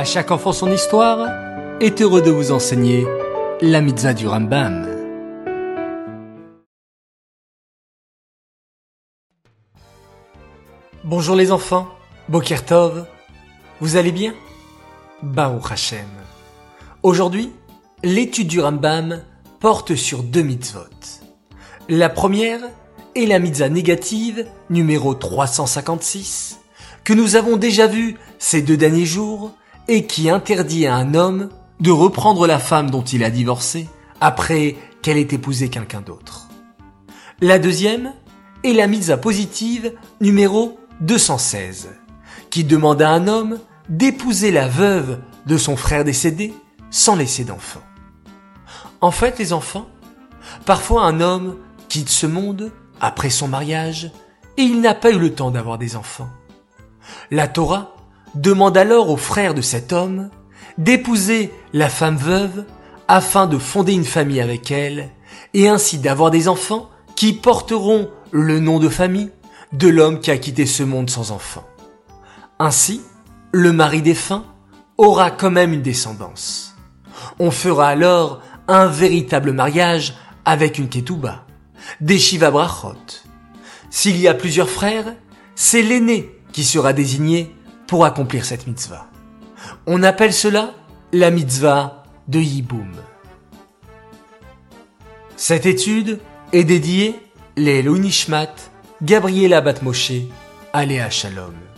À chaque enfant son histoire est heureux de vous enseigner la mitzvah du Rambam. Bonjour les enfants, Boker Tov, vous allez bien? Baruch Hashem. Aujourd'hui, l'étude du Rambam porte sur deux mitzvot. La première est la mitzvah négative numéro 356 que nous avons déjà vue ces deux derniers jours et qui interdit à un homme de reprendre la femme dont il a divorcé après qu'elle ait épousé quelqu'un d'autre. La deuxième est la mitzvah positive numéro 216 qui demande à un homme d'épouser la veuve de son frère décédé sans laisser d'enfant. En fait, les enfants, parfois un homme quitte ce monde après son mariage et il n'a pas eu le temps d'avoir des enfants. La Torah demande alors au frère de cet homme d'épouser la femme veuve afin de fonder une famille avec elle et ainsi d'avoir des enfants qui porteront le nom de famille de l'homme qui a quitté ce monde sans enfant. Ainsi, le mari défunt aura quand même une descendance. On fera alors un véritable mariage avec une ketouba, des shiva brachot. S'il y a plusieurs frères, c'est l'aîné qui sera désigné pour accomplir cette mitzvah. On appelle cela la mitzvah de Yiboum. Cette étude est dédiée les Nishmat, Gabriela Batmoshe, Aléa Shalom.